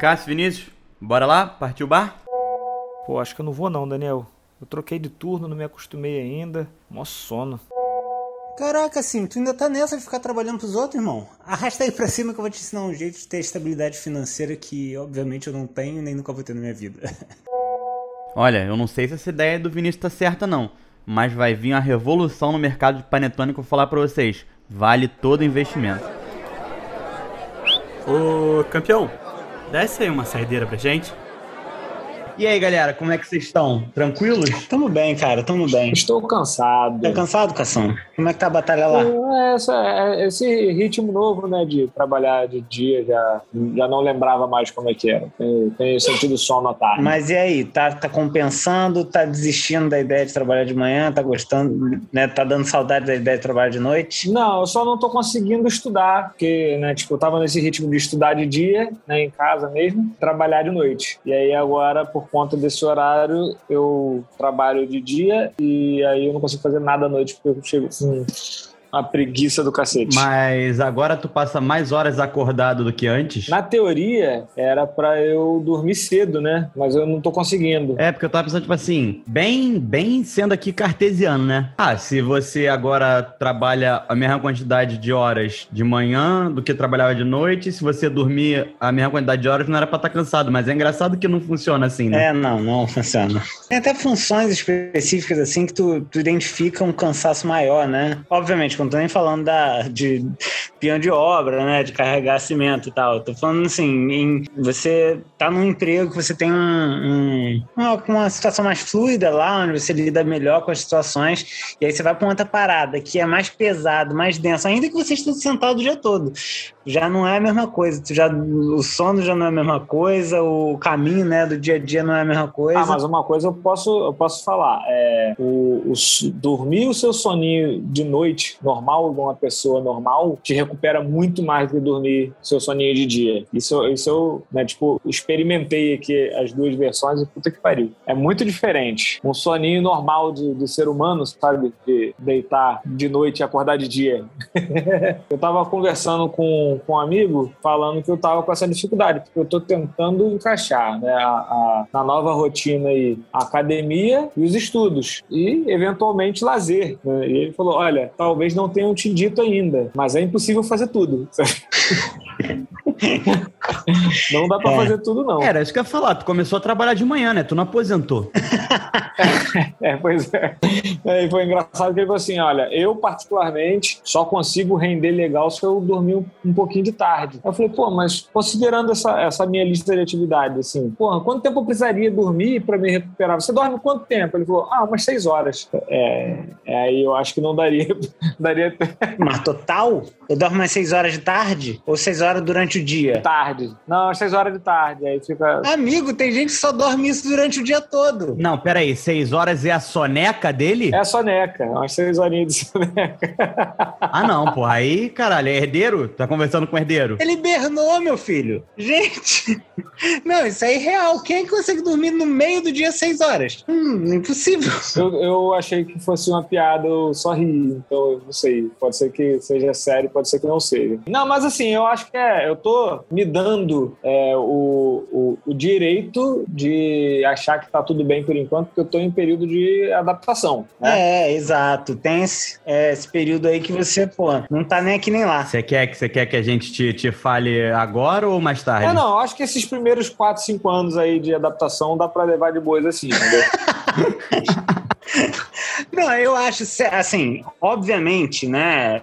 Cássio Vinícius, bora lá? Partiu o bar? Pô, acho que eu não vou não, Daniel. Eu troquei de turno, não me acostumei ainda. Mó sono. Caraca, assim, tu ainda tá nessa de ficar trabalhando pros outros, irmão? Arrasta aí pra cima que eu vou te ensinar um jeito de ter estabilidade financeira que, obviamente, eu não tenho nem nunca vou ter na minha vida. Olha, eu não sei se essa ideia do Vinícius tá certa não, mas vai vir uma revolução no mercado de panetone que eu vou falar pra vocês. Vale todo investimento. Ô, campeão, desce aí uma saideira pra gente. E aí, galera, como é que vocês estão? Tranquilos? Tamo bem, cara, tamo bem. Estou cansado. Tá cansado, Cação? Como é que tá a batalha lá? É, essa, é, esse ritmo novo, né, de trabalhar de dia, já, já não lembrava mais como é que era. Tenho, sentido sono à tarde. Mas e aí, tá, tá compensando, tá desistindo da ideia de trabalhar de manhã, tá gostando, né, tá dando saudade da ideia de trabalhar de noite? Não, eu só não tô conseguindo estudar, porque, né, tipo, eu tava nesse ritmo de estudar de dia, né, em casa mesmo, trabalhar de noite. E aí agora, por conta desse horário, eu trabalho de dia e aí eu não consigo fazer nada à noite porque eu chego com uma preguiça do cacete. Mas agora tu passa mais horas acordado do que antes? Na teoria, era pra eu dormir cedo, né? Mas eu não tô conseguindo. É, porque eu tava pensando, tipo assim, bem, bem sendo aqui cartesiano, né? Ah, se você agora trabalha a mesma quantidade de horas de manhã do que trabalhava de noite, se você dormir a mesma quantidade de horas, não era pra estar cansado. Mas é engraçado que não funciona assim, né? É, não, não funciona. Tem até funções específicas assim que tu, tu identifica um cansaço maior, né? Obviamente, não tô nem falando da, de peão de obra, né? De carregar cimento e tal. Tô falando assim, em, você tá num emprego que você tem um, um, uma, situação mais fluida lá, onde você lida melhor com as situações, e aí você vai pra uma outra parada que é mais pesado, mais denso, ainda que você esteja sentado o dia todo. Já não é a mesma coisa. Já, o sono já não é a mesma coisa, o caminho né, do dia a dia não é a mesma coisa. Ah, mas uma coisa eu posso, eu posso falar. É, o, o, dormir o seu soninho de noite normal, de uma pessoa normal, te recupera muito mais do que dormir seu soninho de dia. Isso, isso eu, né, tipo, experimentei aqui as duas versões e puta que pariu. É muito diferente. Um soninho normal de, de ser humano, sabe? De deitar de noite e acordar de dia. eu tava conversando com, com um amigo falando que eu tava com essa dificuldade, porque eu tô tentando encaixar, né, a, a, na nova rotina aí, a academia e os estudos. E, eventualmente, lazer. Né? E ele falou, olha, talvez não tenham te dito ainda, mas é impossível fazer tudo. não dá pra É. fazer tudo, não. Era isso que eu ia falar. Tu começou a trabalhar de manhã, né? Tu não aposentou. É, pois é. É, E foi engraçado que ele falou assim: olha, eu particularmente só consigo render legal se eu dormir um, um pouquinho de tarde. Eu falei, pô, mas considerando essa, essa minha lista de atividades, assim, porra, quanto tempo eu precisaria dormir para me recuperar? Você dorme quanto tempo? Ele falou, ah, umas seis horas. É, é, aí eu acho que não daria. daria Mas total? Eu dormo umas 6 horas de tarde? Ou 6 horas durante o dia? tarde. Não, às seis horas de tarde. Aí fica. Amigo, tem gente que só dorme isso durante o dia todo. Não, peraí. Seis horas é a soneca dele? É a soneca, umas seis horinhas de soneca. Ah, não, pô. Aí, caralho, é herdeiro? Tá conversando com herdeiro? Ele hibernou, meu filho. Gente, não, isso aí é real. Quem é que consegue dormir no meio do dia 6 horas? Hum, impossível. Eu, eu achei que fosse uma piada, eu só ri, então eu não sei. Pode ser que seja sério, pode ser que não seja. Não, mas assim, eu acho que é, eu tô me dando é, o, o, o direito de achar que tá tudo bem por enquanto, porque eu tô em período de adaptação. Né? É, exato. Tem esse, é, esse período aí que você, pô, não tá nem aqui nem lá. Você quer, que- você quer que a gente te, te fale agora ou mais tarde? É, não, acho que esses primeiros 4, 5 anos aí de adaptação dá pra levar de boas assim, entendeu? Não, eu acho, assim, obviamente, né?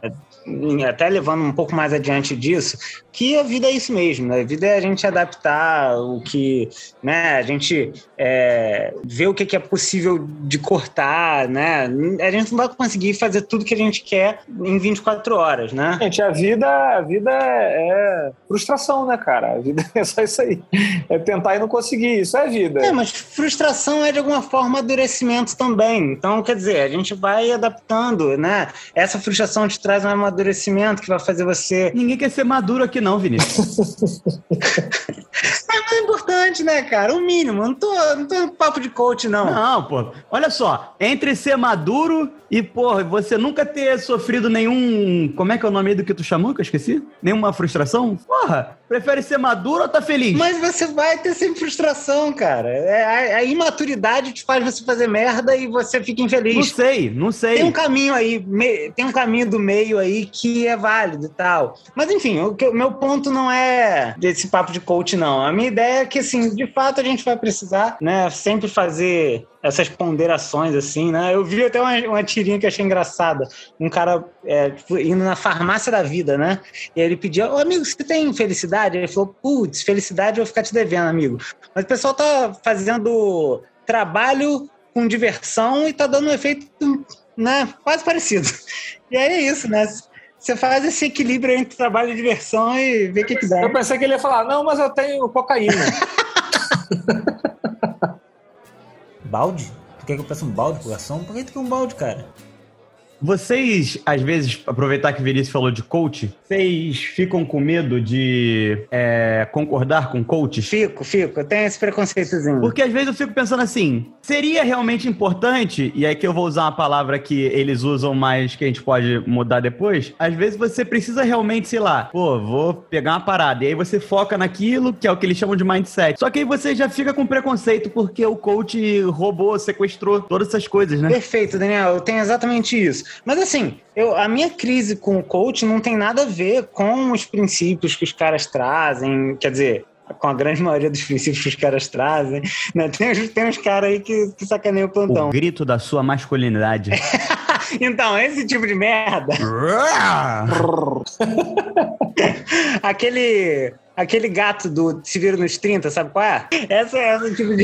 Até levando um pouco mais adiante disso, que a vida é isso mesmo, né? A vida é a gente adaptar o que, né? A gente é, ver o que é possível de cortar, né? A gente não vai conseguir fazer tudo que a gente quer em 24 horas, né? Gente, a vida, a vida é, frustração, né, cara? A vida é só isso aí. É tentar e não conseguir. Isso é vida. É, mas frustração é de alguma forma amadurecimento também. Então, quer dizer, a gente vai adaptando, né? Essa frustração te traz um amadurecimento que vai fazer você. Ninguém quer ser maduro aqui, não, Vinícius. É mais importante, né, cara? O mínimo. Não tô, não tô no papo de coach, não. Não, pô. Olha só, entre ser maduro e, porra, você nunca ter sofrido nenhum. Como é que é o nome do que tu chamou que eu esqueci? Nenhuma frustração? Porra, Prefere ser maduro ou tá feliz? Mas você vai ter sempre frustração, cara. É, a, a imaturidade te faz você fazer merda e você fica infeliz. Não sei, não sei. Tem um caminho aí, me- tem um caminho do meio aí que é válido e tal. Mas enfim, o, que- o meu ponto não é desse papo de coach, não. A minha ideia é que, assim, de fato a gente vai precisar, né, sempre fazer essas ponderações, assim, né? Eu vi até uma, uma tirinha que achei engraçada. Um cara é, tipo, indo na farmácia da vida, né? E aí ele pedia, ô amigo, você tem felicidade? Ele falou, putz, felicidade eu vou ficar te devendo, amigo. Mas o pessoal tá fazendo trabalho com diversão e tá dando um efeito, né, quase parecido. E aí é isso, né? Você faz esse equilíbrio entre trabalho e diversão e vê o que, que dá. Eu pensei que ele ia falar, não, mas eu tenho cocaína. Balde? Tu quer que eu peça um balde pro garçom? Por que tu quer um balde, cara? Vocês, às vezes, aproveitar que o Vinícius falou de coach, vocês ficam com medo de é, concordar com coaches? Fico, fico. Eu tenho esse preconceitozinho. Porque às vezes eu fico pensando assim, seria realmente importante, e aí que eu vou usar uma palavra que eles usam, mas que a gente pode mudar depois, às vezes você precisa realmente, sei lá, pô, vou pegar uma parada, e aí você foca naquilo, que é o que eles chamam de mindset. Só que aí você já fica com preconceito, porque o coach roubou, sequestrou todas essas coisas, né? Perfeito, Daniel. Eu tenho exatamente isso. Mas assim, eu, a minha crise com o coach não tem nada a ver com os princípios que os caras trazem. Quer dizer, com a grande maioria dos princípios que os caras trazem. Né? Tem, uns- tem uns caras aí que, que sacaneiam o plantão. O grito da sua masculinidade. Então, esse tipo de merda, aquele. Aquele gato do Se Vira nos 30, sabe qual é? Essa é esse tipo de.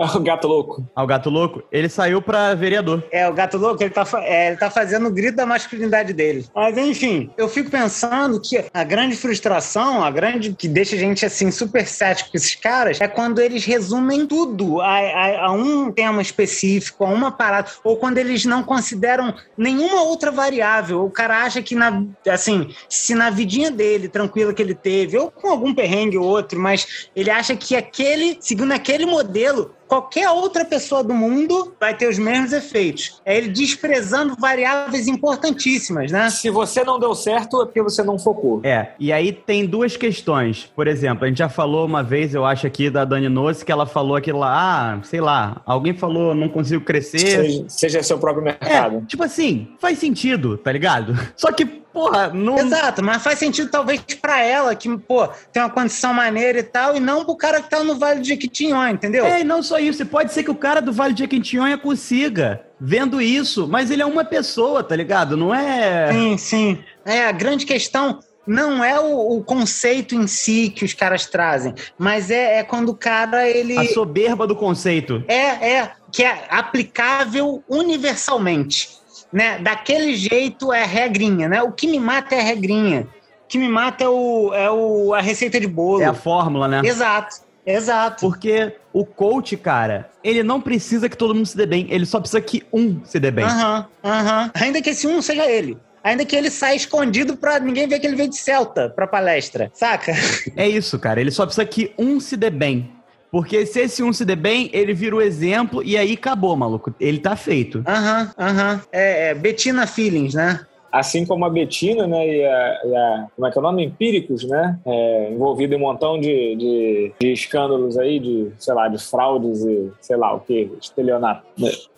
É o gato louco. Ao gato louco, ele saiu pra vereador. É, o gato louco, ele tá, é, ele tá fazendo o grito da masculinidade dele. Mas, enfim, eu fico pensando que a grande frustração, a grande que deixa a gente, assim, super cético com esses caras, é quando eles resumem tudo a, a- a um tema específico, a uma parada, ou quando eles não consideram nenhuma outra variável. O cara acha que, na, assim, se na vidinha dele, tranquila que ele teve, ou com algum perrengue ou outro, mas ele acha que aquele, seguindo aquele modelo, qualquer outra pessoa do mundo vai ter os mesmos efeitos. É ele desprezando variáveis importantíssimas, né? Se você não deu certo, é porque você não focou. É, e aí tem duas questões. Por exemplo, a gente já falou uma vez, eu acho, aqui da Dani Nossi, que ela falou aquilo lá, ah, sei lá, alguém falou, não consigo crescer. Seja, seja seu próprio mercado. É, tipo assim, faz sentido, tá ligado? Só que, porra, não. Exato, mas faz sentido talvez pra ela, que, pô, tem uma condição maneira e tal, e não pro cara que tá no Vale do Jequitinhonha, entendeu? É, e não só isso, e pode ser que o cara do Vale de Jequitinhonha consiga, vendo isso, mas ele é uma pessoa, tá ligado? Não é... Sim, sim. É, a grande questão não é o, o conceito em si que os caras trazem, mas é, é quando o cara, ele... A soberba do conceito. É, é, que é aplicável universalmente, né? Daquele jeito é regrinha, né? O que me mata é regrinha. O que me mata é, o, é o, a receita de bolo. É a fórmula, né? Exato, exato. Porque o coach, cara, ele não precisa que todo mundo se dê bem, ele só precisa que um se dê bem. Aham, aham. Ainda que esse um seja ele. Ainda que ele saia escondido pra ninguém ver que ele veio de Celta pra palestra, saca? É isso, cara. Ele só precisa que um se dê bem. Porque se esse um se dê bem, ele vira o exemplo e aí acabou, maluco. Ele tá feito. Aham, aham. É, é Bettina Feelings, né? Assim como a Betina, né, e a, e a- como é que é o nome? Empíricos, né, é, envolvido em um montão de, de, de escândalos aí, de, sei lá, de fraudes e sei lá o que, estelionato,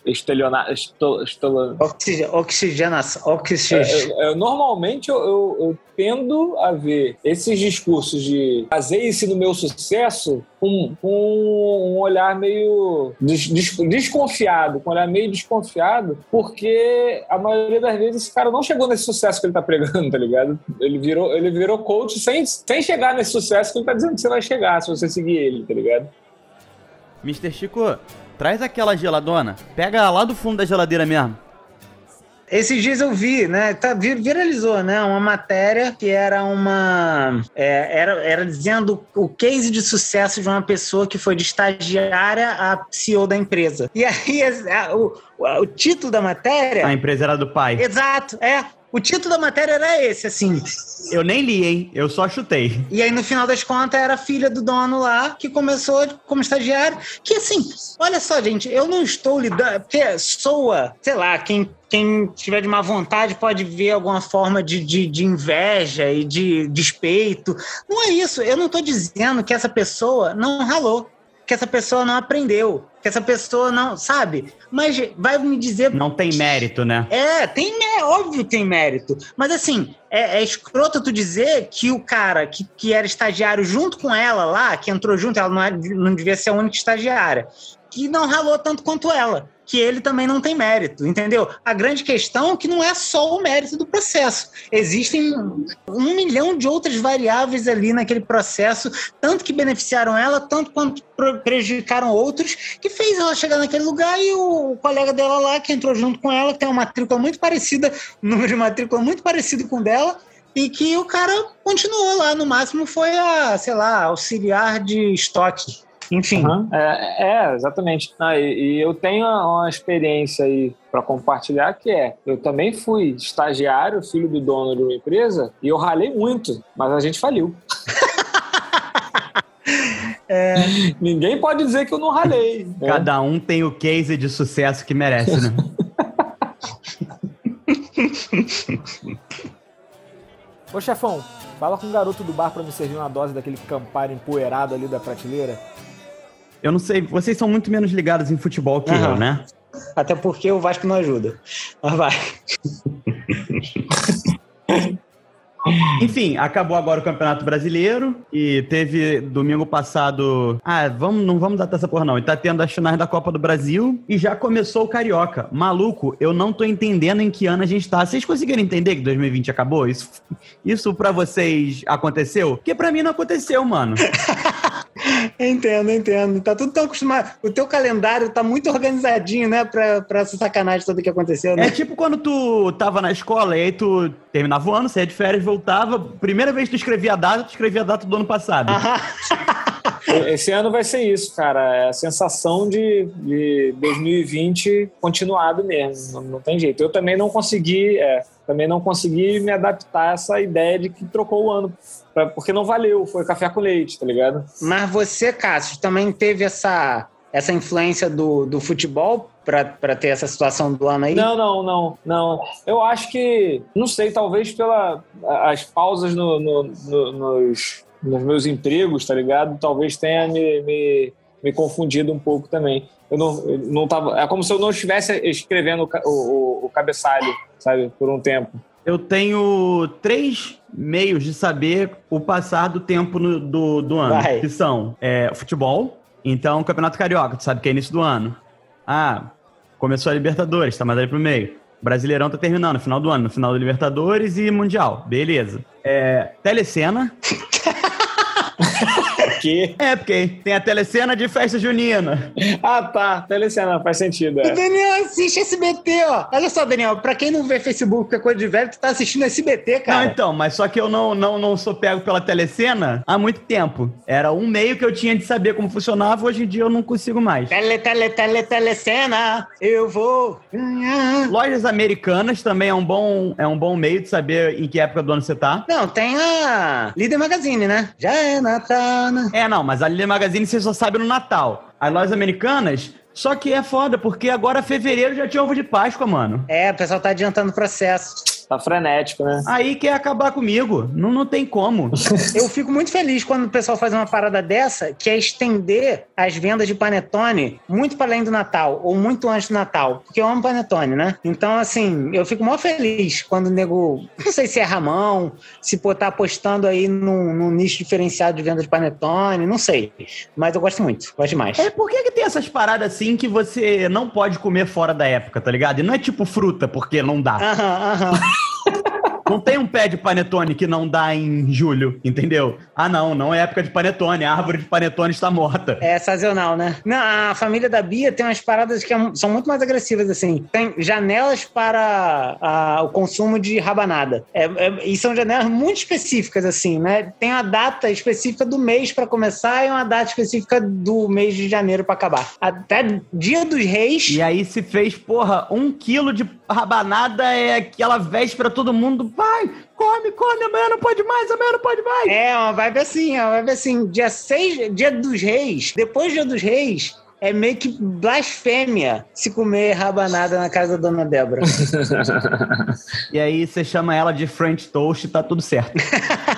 estelionato, esto, estolo- Oxige- Oxigenação. Oxige... É, é, normalmente eu, eu, eu tendo a ver esses discursos de baseie-se no meu sucesso com, com um olhar meio des- des- desconfiado, com um olhar meio desconfiado, porque a maioria das vezes esse cara não chegou nesse sucesso que ele tá pregando, tá ligado? Ele virou, ele virou coach sem, sem chegar nesse sucesso que ele tá dizendo que você vai chegar se você seguir ele, tá ligado? Mr. Chico, traz aquela geladona. Pega lá do fundo da geladeira mesmo. Esses dias eu vi, né? Tá, vir- viralizou, né? Uma matéria que era uma. é, era, era dizendo o case de sucesso de uma pessoa que foi de estagiária a CEO da empresa. E aí, a- o, o título da matéria. A empresa era do pai. Exato, é. O título da matéria era esse, assim. Eu nem li, hein? Eu só chutei. E aí, no final das contas, era a filha do dono lá, que começou como estagiário. Que assim, olha só, gente, eu não estou lidando. Porque soa, sei lá, quem quem tiver de má vontade pode ver alguma forma de, de, de, inveja e de despeito. Não é isso. Eu não estou dizendo que essa pessoa não ralou, que essa pessoa não aprendeu, que essa pessoa não, sabe? Mas vai me dizer. Não tem mérito, né? É, tem, é óbvio que tem mérito. Mas assim, é, é escroto tu dizer que o cara que, que era estagiário junto com ela lá, que entrou junto, ela não, era, não devia ser a única estagiária, que não ralou tanto quanto ela que ele também não tem mérito, entendeu? A grande questão é que não é só o mérito do processo. Existem um milhão de outras variáveis ali naquele processo, tanto que beneficiaram ela, tanto quanto prejudicaram outros, que fez ela chegar naquele lugar e o colega dela lá, que entrou junto com ela, que tem uma matrícula muito parecida, um número de matrícula muito parecido com o dela, e que o cara continuou lá, no máximo foi a, sei lá, auxiliar de estoque enfim. Uhum. É, é, exatamente. Ah, e, e, eu tenho uma experiência aí para compartilhar que é, eu também fui estagiário, filho do dono de uma empresa, e eu ralei muito, mas a gente faliu. É... Ninguém pode dizer que eu não ralei. Né? Cada um tem o case de sucesso que merece, né? Ô chefão, fala com o garoto do bar para me servir uma dose daquele Campari empoeirado ali da prateleira. Eu não sei, vocês são muito menos ligados em futebol que uhum. eu, né? Até porque o Vasco não ajuda. Mas vai. Enfim, acabou agora o Campeonato Brasileiro e teve domingo passado. Ah, vamos, não vamos dar essa porra, não. E tá tendo as finais da Copa do Brasil e já começou o Carioca. Maluco, eu não tô entendendo em que ano a gente tá. Vocês conseguiram entender que 2020 acabou? Isso, isso pra vocês aconteceu? Porque pra mim não aconteceu, mano. entendo, entendo. Tá tudo tão acostumado. O teu calendário tá muito organizadinho, né? Pra, pra essa sacanagem toda que aconteceu, né? É tipo quando tu tava na escola e aí tu terminava o ano, saia de férias, voltava. Primeira vez que tu escrevia a data, tu escrevia a data do ano passado. Esse ano vai ser isso, cara. É a sensação de, de 2020 continuado mesmo. Não, não tem jeito. Eu também não consegui, é, também não consegui me adaptar a essa ideia de que trocou o ano pra, porque não valeu, foi café com leite, tá ligado? Mas você, Cássio, também teve essa, essa influência do, do futebol para ter essa situação do ano aí? Não, não, não, não. Eu acho que, não sei, talvez pela as pausas no, no, no, nos, nos meus empregos, tá ligado? Talvez tenha me, me, me confundido um pouco também. Eu não, eu não tava, é como se eu não estivesse escrevendo o, o, o cabeçalho, sabe, por um tempo. Eu tenho três meios de saber o passar do tempo no, do, do ano, Vai. que são é, futebol, então Campeonato Carioca, tu sabe que é início do ano. Ah, começou a Libertadores, tá mais ali pro meio. Brasileirão tá terminando, final do ano, no final da Libertadores e Mundial. Beleza. É, telecena. Quê? É, porque tem a telecena de festa junina. ah, tá. Telecena, faz sentido. É. O Daniel assiste SBT, ó. Olha só, Daniel, pra quem não vê Facebook, que é coisa de velho, tu tá assistindo SBT, cara. Não, então, mas só que eu não, não, não sou pego pela telecena há muito tempo. Era um meio que eu tinha de saber como funcionava, hoje em dia eu não consigo mais. Tele, tele, tele, telecena, eu vou ganhar. Lojas americanas também é um bom, é um bom meio de saber em que época do ano você tá. Não, tem a Líder Magazine, né? Já é Natal, né? É, não, mas a Líder Magazine você só sabe no Natal. As lojas americanas, só que é foda, porque agora fevereiro já tinha ovo de Páscoa, mano. É, o pessoal tá adiantando o processo. Tá frenético, né? Aí quer acabar comigo. Não, não tem como. Eu fico muito feliz quando o pessoal faz uma parada dessa, que é estender as vendas de panetone muito para além do Natal, ou muito antes do Natal. Porque eu amo panetone, né? Então, assim, eu fico mó feliz quando o nego. Não sei se é Ramão, se pô, tá apostando aí num, num nicho diferenciado de venda de panetone, não sei. Mas eu gosto muito, gosto demais. É, por que, que tem essas paradas assim que você não pode comer fora da época, tá ligado? E não é tipo fruta, porque não dá. Aham, aham. Não tem um pé de panetone que não dá em julho, entendeu? Ah, não, não é época de panetone, a árvore de panetone está morta. É sazonal, né? Não, a família da Bia tem umas paradas que é- são muito mais agressivas, assim. Tem janelas para a- o consumo de rabanada. É- é- e são janelas muito específicas, assim, né? Tem uma data específica do mês para começar e uma data específica do mês de janeiro para acabar. Até dia dos reis. E aí se fez, porra, um quilo de rabanada é aquela véspera, todo mundo vai, come, come, amanhã não pode mais, amanhã não pode mais. É, uma vibe assim, uma vibe assim. Dia 6, dia dos reis, depois do dia dos reis, é meio que blasfêmia se comer rabanada na casa da dona Débora. E aí você chama ela de French Toast e tá tudo certo.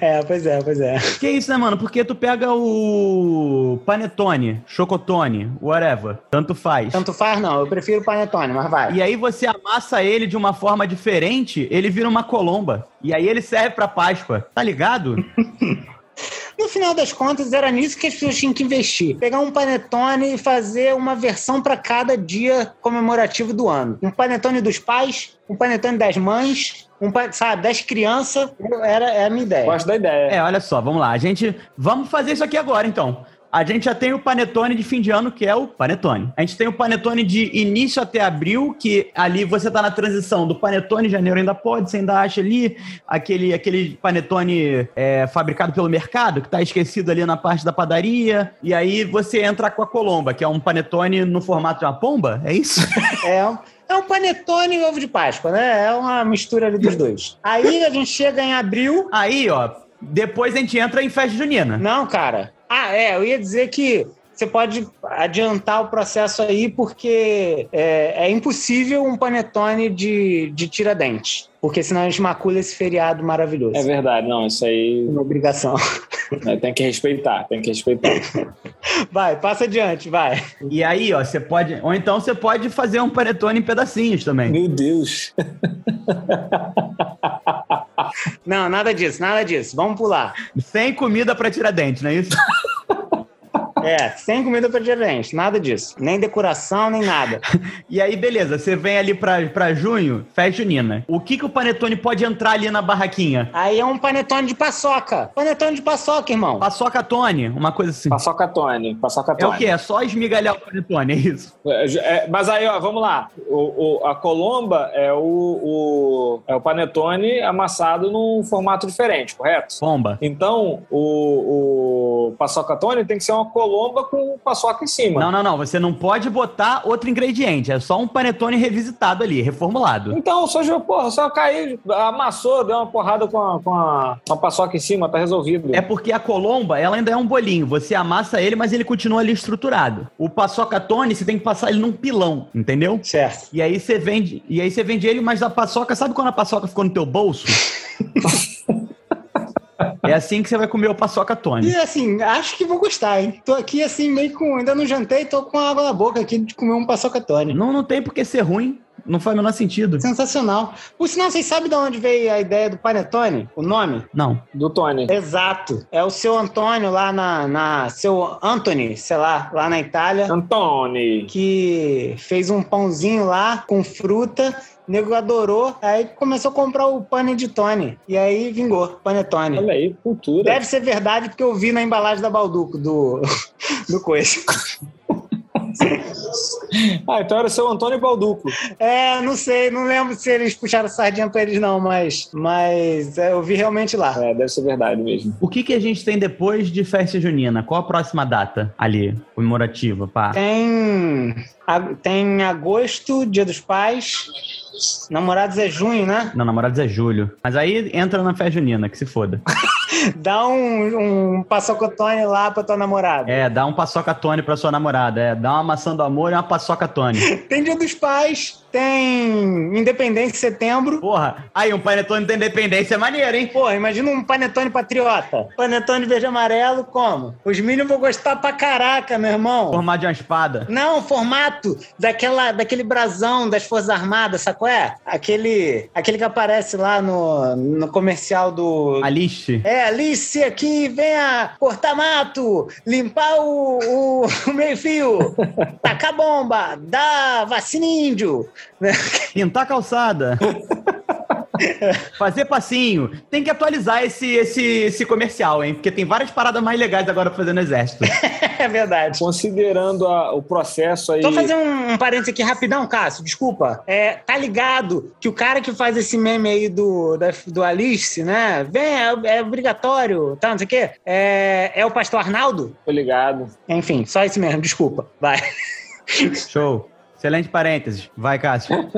é, pois é, pois é. que isso, né, mano? Porque tu pega o panetone, chocotone, whatever, tanto faz. Tanto faz, não. Eu prefiro panetone, mas vai. E aí você amassa ele de uma forma diferente, ele vira uma colomba. E aí ele serve pra Páscoa. Tá ligado? No final das contas, era nisso que as pessoas tinham que investir. Pegar um panetone e fazer uma versão para cada dia comemorativo do ano. Um panetone dos pais, um panetone das mães, um, sabe, das crianças. Era, era a minha ideia. Gosto da ideia. É, olha só, vamos lá. A gente. Vamos fazer isso aqui agora, então. A gente já tem o panetone de fim de ano, que é o panetone. A gente tem o panetone de início até abril, que ali você tá na transição do panetone janeiro ainda pode, você ainda acha ali aquele, aquele panetone é, fabricado pelo mercado, que tá esquecido ali na parte da padaria. E aí você entra com a colomba, que é um panetone no formato de uma pomba, é isso? É um, é um panetone e ovo de Páscoa, né? É uma mistura ali dos dois. Aí a gente chega em abril. Aí, ó, depois a gente entra em festa junina. Não, cara. Ah, é, eu ia dizer que você pode adiantar o processo aí, porque é, é impossível um panetone de, de tiradentes. Porque senão a gente macula esse feriado maravilhoso. É verdade, não, isso aí Uma obrigação. né, tem que respeitar, tem que respeitar. Vai, passa adiante, vai. E aí, ó, você pode. Ou então você pode fazer um panetone em pedacinhos também. Meu Deus. Não, nada disso, nada disso. Vamos pular. Sem comida pra tirar dente, não é isso? É, sem comida para tiradentes, nada disso. Nem decoração, nem nada. E aí, beleza, você vem ali pra, pra junho, festa junina. O que que o panetone pode entrar ali na barraquinha? Aí é um panetone de paçoca. Panetone de paçoca, irmão. Paçoca Tone, uma coisa assim. Paçoca Tony, paçoca É Tony. o quê? É só esmigalhar o panetone, é isso? É, é, mas aí, ó, vamos lá. O, o- a colomba é o, o- é o panetone amassado num formato diferente, correto? Pomba. Então, o, o paçoca Tony tem que ser uma colomba com paçoca em cima. Não, não, não. Você não pode botar outro ingrediente. É só um panetone revisitado ali, reformulado. Então, só, porra, só caiu, amassou, deu uma porrada com a, com a, com a paçoca em cima, tá resolvido. É porque a colomba, ela ainda é um bolinho. Você amassa ele, mas ele continua ali estruturado. O paçoca tone, você tem que passar ele num pilão, entendeu? Certo. E aí você vende, e aí você vende ele, mas a paçoca, sabe quando a paçoca ficou no teu bolso? é assim que você vai comer o paçoca tone. E assim, acho que vou gostar, hein? Tô aqui assim, meio com. Ainda não jantei, tô com água na boca aqui de comer um paçoca Tony. Não, não tem por que ser ruim. Não faz o menor sentido. Sensacional. Por sinal, vocês sabem de onde veio a ideia do Panetone? O nome? Não. Do Tony. Exato. É o seu Antônio lá na. na seu Anthony, sei lá, lá na Itália, Antony. que fez um pãozinho lá com fruta. O nego adorou, aí começou a comprar o pane de Tony. E aí vingou, Panetone. Olha aí, cultura. Deve ser verdade, porque eu vi na embalagem da Balduco do, do coisa. Ah, então era seu Antônio Balduco. É, não sei, não lembro se eles puxaram sardinha pra eles, não, mas, mas é, eu vi realmente lá. É, deve ser verdade mesmo. O que, que a gente tem depois de festa junina? Qual a próxima data ali, comemorativa, pá? Tem, a- tem agosto, Dia dos Pais. Namorados é junho, né? Não, namorados é julho. Mas aí entra na festa junina, que se foda. Dá um, um paçocotone lá pra tua namorada. É, dá um paçoca tone pra sua namorada. É, dá uma maçã do amor e uma paçoca tone. Tem Dia dos Pais, tem Independência em setembro. Porra, aí um panetone da independência é maneiro, hein? Pô, imagina um panetone patriota. Panetone verde e amarelo, como? Os meninos vão gostar pra caraca, meu irmão. Formado de uma espada. Não, formato daquela, daquele brasão das Forças Armadas, sabe qual é? Aquele, aquele que aparece lá no, no comercial do. Alice. É, Alice aqui, venha cortar mato, limpar o, o, o meio-fio, tacar bomba, dar vacina índio. Pintar calçada. Fazer passinho. Tem que atualizar esse, esse, esse comercial, hein? Porque tem várias paradas mais legais agora pra fazer no exército. É verdade. Considerando a- o processo aí. Só fazer um, um parênteses aqui rapidão, Cássio, desculpa. É, tá ligado que o cara que faz esse meme aí do, da- do Alice, né? Vem, é, é obrigatório, tá, não sei o quê. É, é o pastor Arnaldo? Tô ligado. Enfim, só isso mesmo, desculpa. Vai. Show. Excelente parênteses. Vai, Cássio.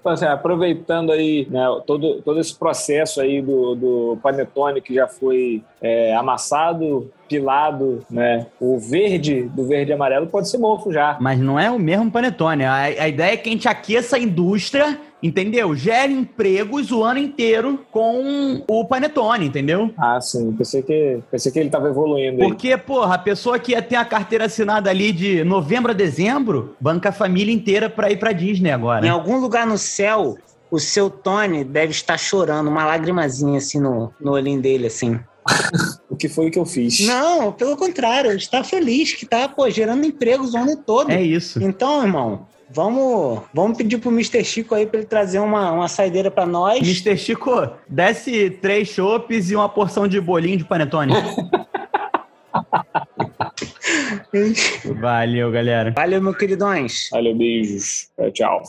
Então, assim, aproveitando aí né, todo, todo esse processo aí do, do panetone que já foi é, amassado, pilado, né? O verde do verde e amarelo pode ser mofo já. Mas não é o mesmo panetone. A, a ideia é que a gente aqueça a indústria, entendeu? Gere empregos o ano inteiro com o panetone, entendeu? Ah, sim. Pensei que, pensei que ele tava evoluindo aí. Porque, porra, a pessoa que ia ter a carteira assinada ali de novembro a dezembro, banca a família inteira pra ir pra Disney agora. Em algum lugar no céu, o seu Tony deve estar chorando, uma lagrimazinha assim no, no olhinho dele, assim. O que foi que eu fiz? Não, pelo contrário, ele está feliz que tá, pô, gerando empregos o ano todo. É isso. Então, irmão, vamos, vamos pedir pro Mr. Chico aí pra ele trazer uma, uma saideira pra nós. Mr. Chico, desce três chopes e uma porção de bolinho de panetone. Valeu, galera. Valeu, meu queridões. Valeu, beijos. Tchau, tchau.